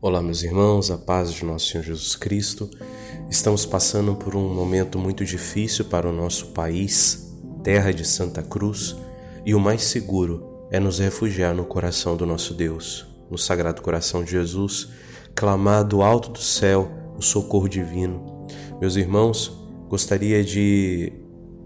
Olá, meus irmãos, a paz de nosso Senhor Jesus Cristo. Estamos passando por um momento muito difícil para o nosso país, terra de Santa Cruz, e o mais seguro é nos refugiar no coração do nosso Deus, no Sagrado Coração de Jesus, clamar do alto do céu o socorro divino. Meus irmãos, gostaria de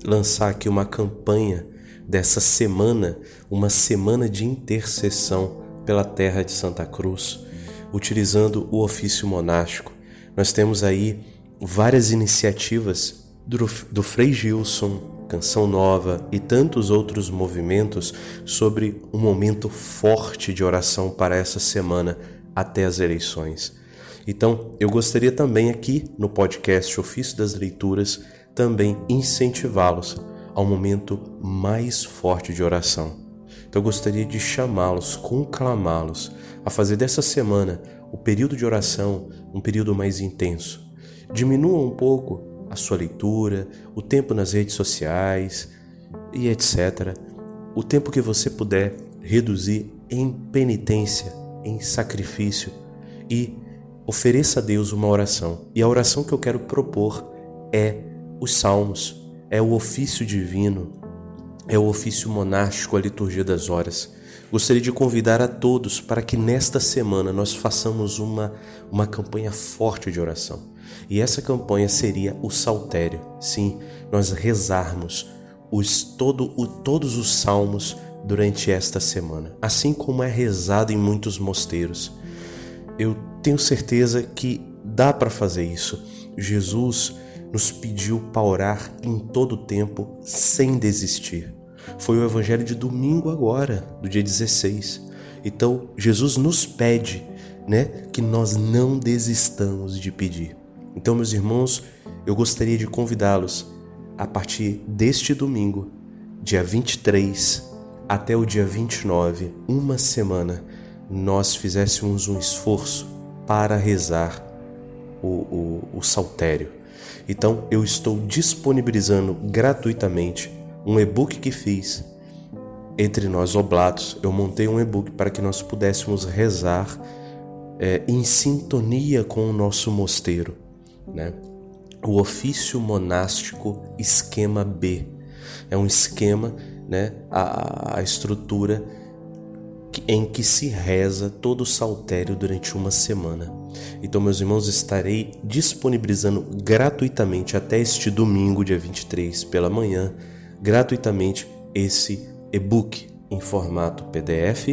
lançar aqui uma campanha dessa semana, uma semana de intercessão pela terra de Santa Cruz utilizando o ofício monástico. Nós temos aí várias iniciativas do, do Frei Gilson, Canção Nova e tantos outros movimentos sobre um momento forte de oração para essa semana até as eleições. Então, eu gostaria também aqui no podcast Ofício das Leituras também incentivá-los ao momento mais forte de oração. Então eu gostaria de chamá-los, conclamá-los a fazer dessa semana o período de oração um período mais intenso. Diminua um pouco a sua leitura, o tempo nas redes sociais e etc. O tempo que você puder reduzir em penitência, em sacrifício e ofereça a Deus uma oração. E a oração que eu quero propor é os salmos, é o ofício divino, é o ofício monástico, a liturgia das horas. Gostaria de convidar a todos para que nesta semana nós façamos uma, uma campanha forte de oração. E essa campanha seria o saltério. Sim, nós rezarmos os, todo, o, todos os salmos durante esta semana, assim como é rezado em muitos mosteiros. Eu tenho certeza que dá para fazer isso. Jesus nos pediu para orar em todo tempo sem desistir foi o evangelho de domingo agora, do dia 16. Então, Jesus nos pede, né, que nós não desistamos de pedir. Então, meus irmãos, eu gostaria de convidá-los a partir deste domingo, dia 23 até o dia 29, uma semana, nós fizéssemos um esforço para rezar o, o, o saltério. Então, eu estou disponibilizando gratuitamente um e-book que fiz entre nós oblatos. Eu montei um e-book para que nós pudéssemos rezar é, em sintonia com o nosso mosteiro, né? O ofício monástico esquema B é um esquema, né? A, a estrutura em que se reza todo o saltério durante uma semana. Então, meus irmãos, estarei disponibilizando gratuitamente até este domingo, dia 23, pela manhã, gratuitamente esse e-book em formato PDF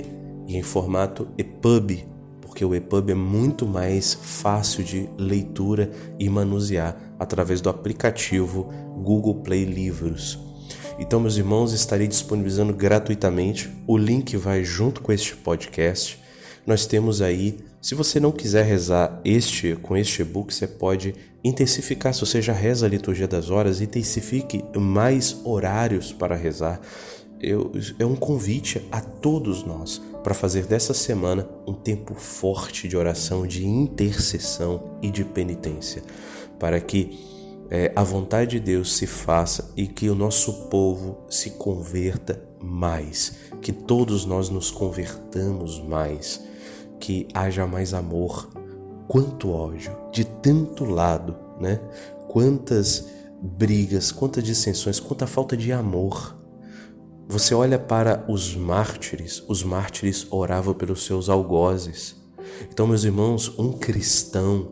e em formato EPUB, porque o EPUB é muito mais fácil de leitura e manusear através do aplicativo Google Play Livros. Então, meus irmãos, estarei disponibilizando gratuitamente. O link vai junto com este podcast. Nós temos aí, se você não quiser rezar este com este e-book, você pode intensificar, se você já reza a liturgia das horas, intensifique mais horários para rezar. Eu, é um convite a todos nós para fazer dessa semana um tempo forte de oração, de intercessão e de penitência, para que é, a vontade de Deus se faça e que o nosso povo se converta mais, que todos nós nos convertamos mais, que haja mais amor, quanto ódio de tanto lado, né? Quantas brigas, quantas dissensões, quanta falta de amor. Você olha para os mártires, os mártires oravam pelos seus algozes. Então, meus irmãos, um cristão,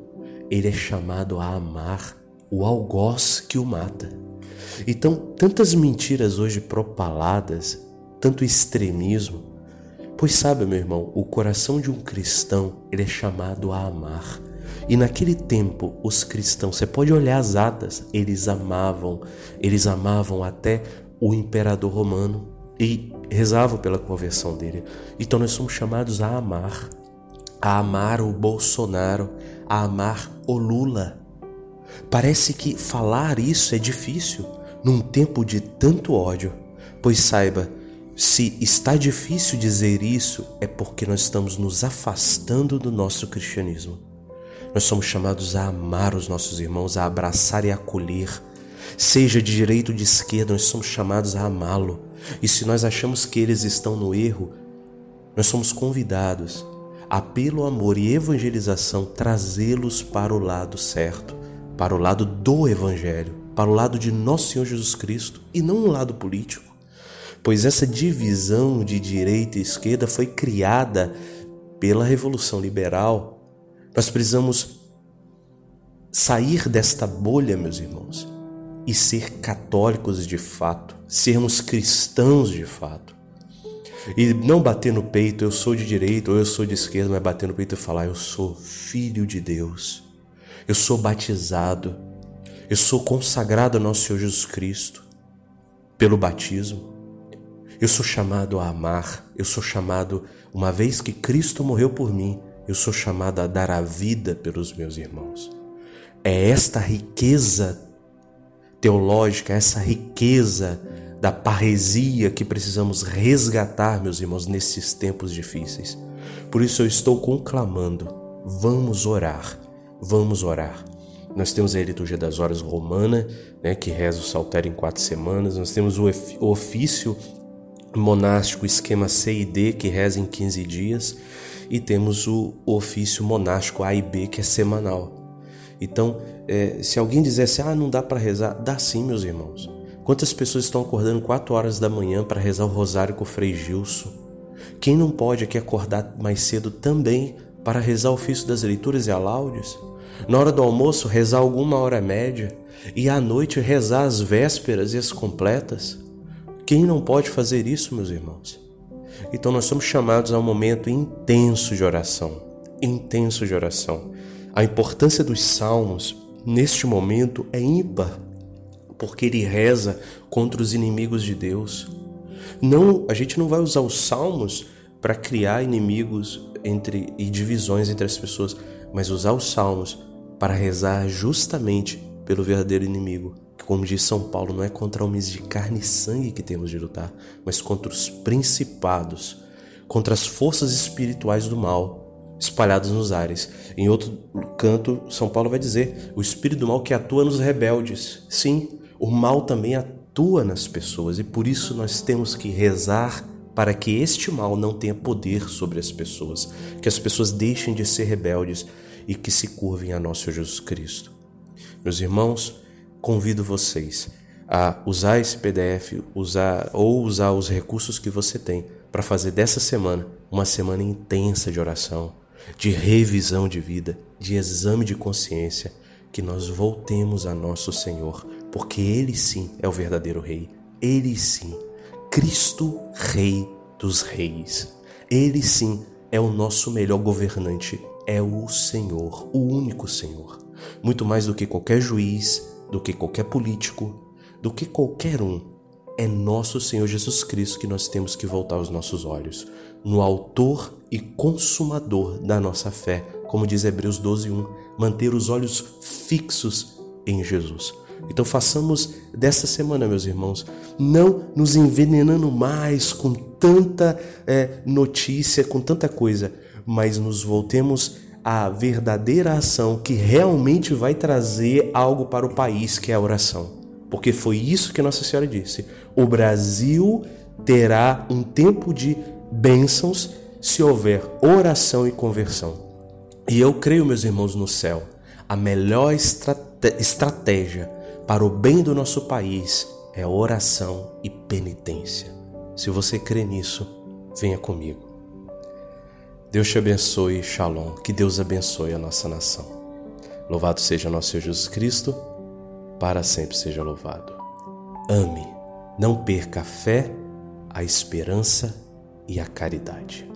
ele é chamado a amar o algoz que o mata. Então, tantas mentiras hoje propaladas, tanto extremismo, Pois sabe, meu irmão, o coração de um cristão, ele é chamado a amar. E naquele tempo, os cristãos, você pode olhar as atas, eles amavam, eles amavam até o imperador romano e rezavam pela conversão dele. Então nós somos chamados a amar, a amar o Bolsonaro, a amar o Lula. Parece que falar isso é difícil num tempo de tanto ódio, pois saiba, se está difícil dizer isso, é porque nós estamos nos afastando do nosso cristianismo. Nós somos chamados a amar os nossos irmãos, a abraçar e acolher. Seja de direita ou de esquerda, nós somos chamados a amá-lo. E se nós achamos que eles estão no erro, nós somos convidados a pelo amor e evangelização trazê-los para o lado certo, para o lado do evangelho, para o lado de nosso Senhor Jesus Cristo e não um lado político. Pois essa divisão de direita e esquerda foi criada pela Revolução Liberal. Nós precisamos sair desta bolha, meus irmãos, e ser católicos de fato, sermos cristãos de fato. E não bater no peito, eu sou de direita ou eu sou de esquerda, mas bater no peito e falar, eu sou filho de Deus, eu sou batizado, eu sou consagrado ao nosso Senhor Jesus Cristo pelo batismo. Eu sou chamado a amar, eu sou chamado, uma vez que Cristo morreu por mim, eu sou chamado a dar a vida pelos meus irmãos. É esta riqueza teológica, essa riqueza da parresia que precisamos resgatar, meus irmãos, nesses tempos difíceis. Por isso eu estou conclamando, vamos orar, vamos orar. Nós temos a liturgia das horas romana, né, que reza o saltério em quatro semanas. Nós temos o ofício monástico esquema C e D, que reza em 15 dias. E temos o ofício monástico A e B, que é semanal. Então, é, se alguém dissesse, ah, não dá para rezar, dá sim, meus irmãos. Quantas pessoas estão acordando 4 horas da manhã para rezar o rosário com o Frei Gilson? Quem não pode aqui acordar mais cedo também para rezar o ofício das leituras e alaudes? Na hora do almoço, rezar alguma hora média e à noite rezar as vésperas e as completas? Quem não pode fazer isso, meus irmãos? Então nós somos chamados a um momento intenso de oração, intenso de oração. A importância dos salmos neste momento é ímpar porque ele reza contra os inimigos de Deus. Não, a gente não vai usar os salmos para criar inimigos entre e divisões entre as pessoas, mas usar os salmos para rezar justamente pelo verdadeiro inimigo. Como diz São Paulo, não é contra homens de carne e sangue que temos de lutar, mas contra os principados, contra as forças espirituais do mal espalhadas nos ares. Em outro canto, São Paulo vai dizer: o espírito do mal que atua nos rebeldes. Sim, o mal também atua nas pessoas e por isso nós temos que rezar para que este mal não tenha poder sobre as pessoas, que as pessoas deixem de ser rebeldes e que se curvem a nosso Jesus Cristo. Meus irmãos, convido vocês a usar esse PDF, usar ou usar os recursos que você tem para fazer dessa semana uma semana intensa de oração, de revisão de vida, de exame de consciência, que nós voltemos a nosso Senhor porque Ele sim é o verdadeiro Rei. Ele sim, Cristo, Rei dos Reis. Ele sim é o nosso melhor governante, é o Senhor, o único Senhor. Muito mais do que qualquer juiz, do que qualquer político, do que qualquer um. É nosso Senhor Jesus Cristo que nós temos que voltar os nossos olhos, no Autor e Consumador da nossa fé, como diz Hebreus 12:1, manter os olhos fixos em Jesus. Então façamos dessa semana, meus irmãos, não nos envenenando mais com tanta é, notícia, com tanta coisa, mas nos voltemos à verdadeira ação que realmente vai trazer algo para o país, que é a oração. Porque foi isso que Nossa Senhora disse. O Brasil terá um tempo de bênçãos se houver oração e conversão. E eu creio, meus irmãos, no céu, a melhor estratégia para o bem do nosso país é oração e penitência. Se você crê nisso, venha comigo. Deus te abençoe, Shalom. Que Deus abençoe a nossa nação. Louvado seja nosso Senhor Jesus Cristo, para sempre seja louvado. Ame, não perca a fé, a esperança e a caridade.